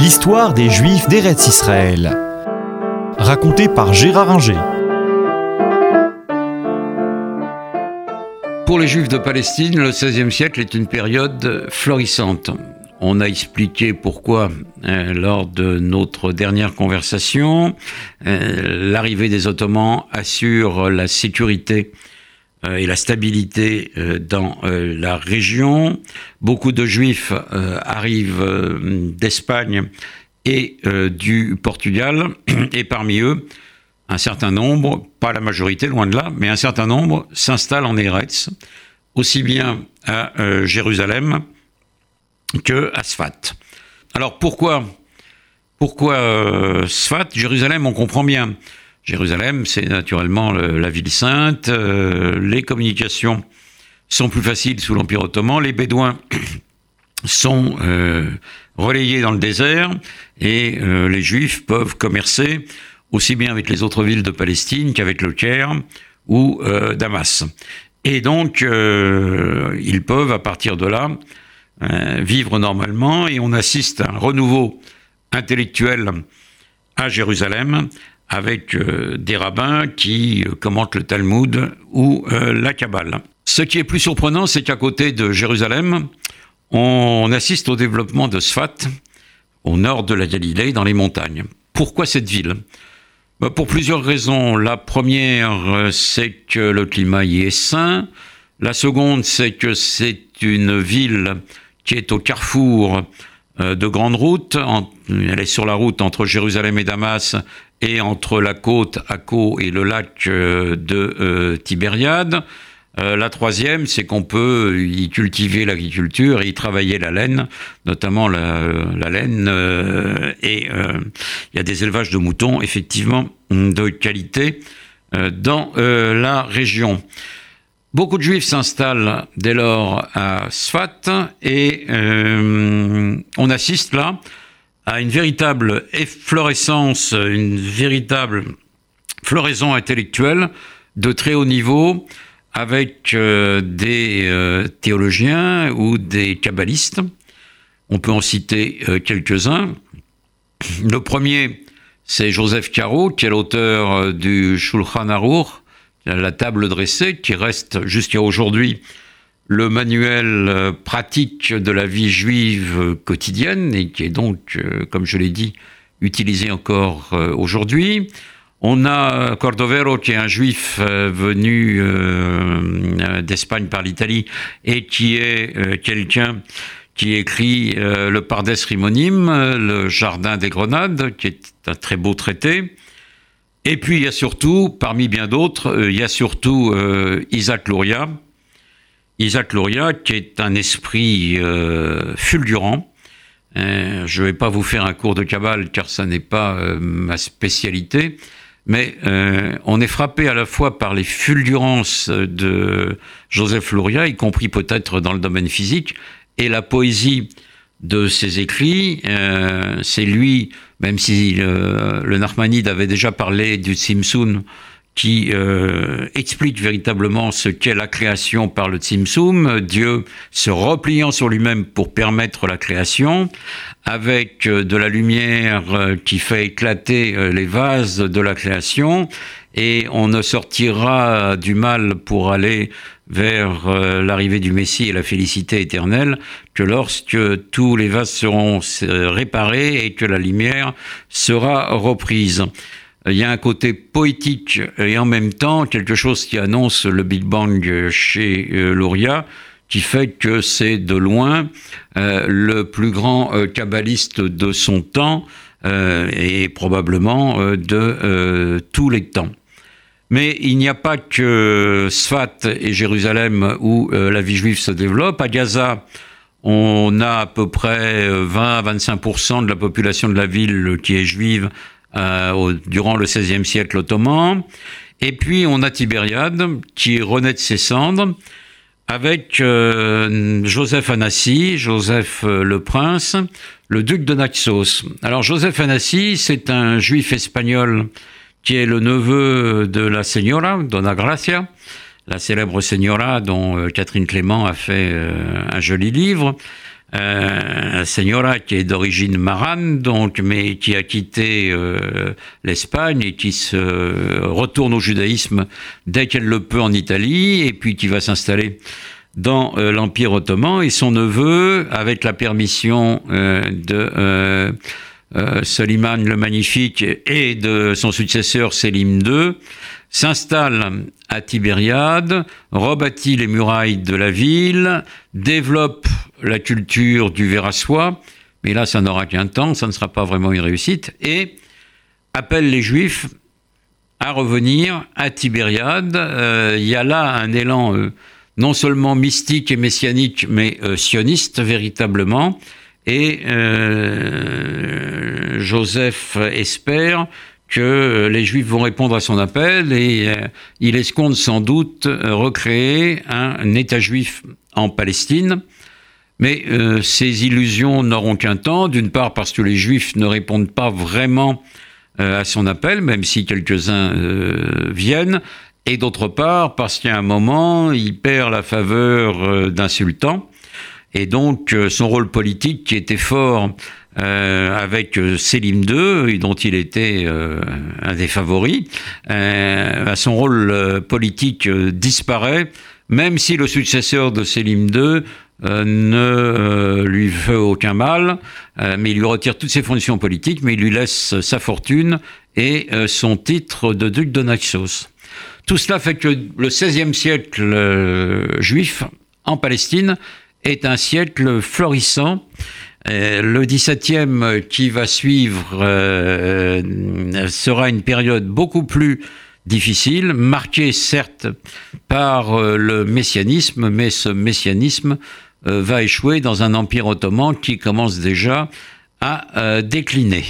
L'histoire des Juifs d'Eretz Israël. Racontée par Gérard Inger. Pour les Juifs de Palestine, le XVIe siècle est une période florissante. On a expliqué pourquoi euh, lors de notre dernière conversation. Euh, l'arrivée des Ottomans assure la sécurité et la stabilité euh, dans euh, la région. Beaucoup de Juifs arrivent d'Espagne et du Portugal, et parmi eux, un certain nombre, pas la majorité, loin de là, mais un certain nombre s'installent en Eretz, aussi bien à Jérusalem que à Sfat. Alors pourquoi, pourquoi Sfat? Jérusalem, on comprend bien. Jérusalem, c'est naturellement la ville sainte. Euh, les communications sont plus faciles sous l'Empire ottoman. Les Bédouins sont euh, relayés dans le désert et euh, les Juifs peuvent commercer aussi bien avec les autres villes de Palestine qu'avec le Caire ou Damas. Et donc, ils peuvent, à partir de là, vivre normalement et on assiste à un renouveau intellectuel à Jérusalem avec euh, des rabbins qui euh, commentent le Talmud ou euh, la Kabbale. Ce qui est plus surprenant, c'est qu'à côté de Jérusalem, on assiste au développement de Sfat, au nord de la Galilée, dans les montagnes. Pourquoi cette ville? Bah, Pour plusieurs raisons. La première, c'est que le climat y est sain. La seconde, c'est que c'est une ville qui est au carrefour de grandes routes. Elle est sur la route entre Jérusalem et Damas et entre la côte Akko et le lac euh, de euh, Tibériade. Euh, la troisième, c'est qu'on peut y cultiver l'agriculture et y travailler la laine, notamment la, laine. et il y a des élevages de moutons, effectivement, de qualité dans la région. Beaucoup de juifs s'installent dès lors à Sfat et on assiste là à une véritable efflorescence, une véritable floraison intellectuelle de très haut niveau avec euh, des euh, théologiens ou des kabbalistes. On peut en citer euh, quelques-uns. Le premier, c'est Joseph Caro, qui est l'auteur du Shulchan Aruch, la table dressée, qui reste jusqu'à aujourd'hui le manuel euh, pratique de la vie juive quotidienne et qui est donc, euh, comme je l'ai dit, utilisé encore euh, aujourd'hui. On a Cordovero qui est un juif venu d'Espagne par l'Italie et qui est quelqu'un qui écrit le Pardes Rimonim, le Jardin des Grenades, qui est un très beau traité. Et puis il y a surtout, parmi bien d'autres, il y a surtout Isaac Luria, Isaac Luria, qui est un esprit euh, fulgurant. Euh, je ne vais pas vous faire un cours de cabale car ça n'est pas euh, ma spécialité, mais on est frappé à la fois par les fulgurances de Joseph Luria, y compris peut-être dans le domaine physique, et la poésie de ses écrits. C'est lui, même si le Narmanide avait déjà parlé du Simsun qui euh, explique véritablement ce qu'est la création par le Tzimtzum, Dieu se repliant sur lui-même pour permettre la création, avec euh, de la lumière euh, qui fait éclater les vases de la création, et on ne sortira du mal pour aller vers l'arrivée du Messie et la félicité éternelle que lorsque tous les vases seront réparés et que la lumière sera reprise il y a un côté poétique et en même temps quelque chose qui annonce le Big Bang chez euh, Luria, qui fait que c'est de loin euh, le plus grand euh, kabbaliste de son temps et probablement de tous les temps. Mais il n'y a pas que Sfat et Jérusalem où la vie juive se développe. À Gaza, on a à peu près 20 à 25% de la population de la ville qui est juive euh, durant le XVIe siècle ottoman. Et puis on a Tibériade qui renaît de ses cendres avec euh, Joseph Anassi, Joseph euh, le Prince, le duc de Naxos. Alors Joseph Anassi, c'est un juif espagnol qui est le neveu de la Señora, Dona Gracia, la célèbre Señora dont Catherine Clément a fait un joli livre. Euh, Señora qui est d'origine marane, donc, mais qui a quitté euh, l'Espagne et qui se retourne au judaïsme dès qu'elle le peut en Italie, et puis qui va s'installer dans euh, l'Empire ottoman. Et son neveu, avec la permission euh, de euh, Soliman le Magnifique et de son successeur Sélim II, s'installe à Tibériade, rebâtit les murailles de la ville, développe la culture du verre à soie, mais là ça n'aura qu'un temps, ça ne sera pas vraiment une réussite, et appelle les juifs à revenir à Tibériade. Euh, il y a là un élan euh, non seulement mystique et messianique, mais sioniste véritablement. Et Joseph espère que les Juifs vont répondre à son appel et euh, il escompte sans doute euh, recréer un État juif en Palestine. Mais euh, ces illusions n'auront qu'un temps, d'une part parce que les Juifs ne répondent pas vraiment à son appel, même si quelques-uns viennent, et d'autre part parce qu'à un moment, il perd la faveur d'un sultan, et donc son rôle politique qui était fort euh, avec euh, Selim II, dont il était euh, un des favoris, euh, son rôle politique disparaît, même si le successeur de Selim II ne lui fait aucun mal, mais il lui retire toutes ses fonctions politiques, mais il lui laisse sa fortune et son titre de duc de Naxos. Tout cela fait que le XVIe siècle juif en Palestine est un siècle florissant euh, le 17e qui va suivre euh, sera une période beaucoup plus difficile, marquée certes par euh, le messianisme, mais ce messianisme va échouer dans un empire ottoman qui commence déjà à décliner.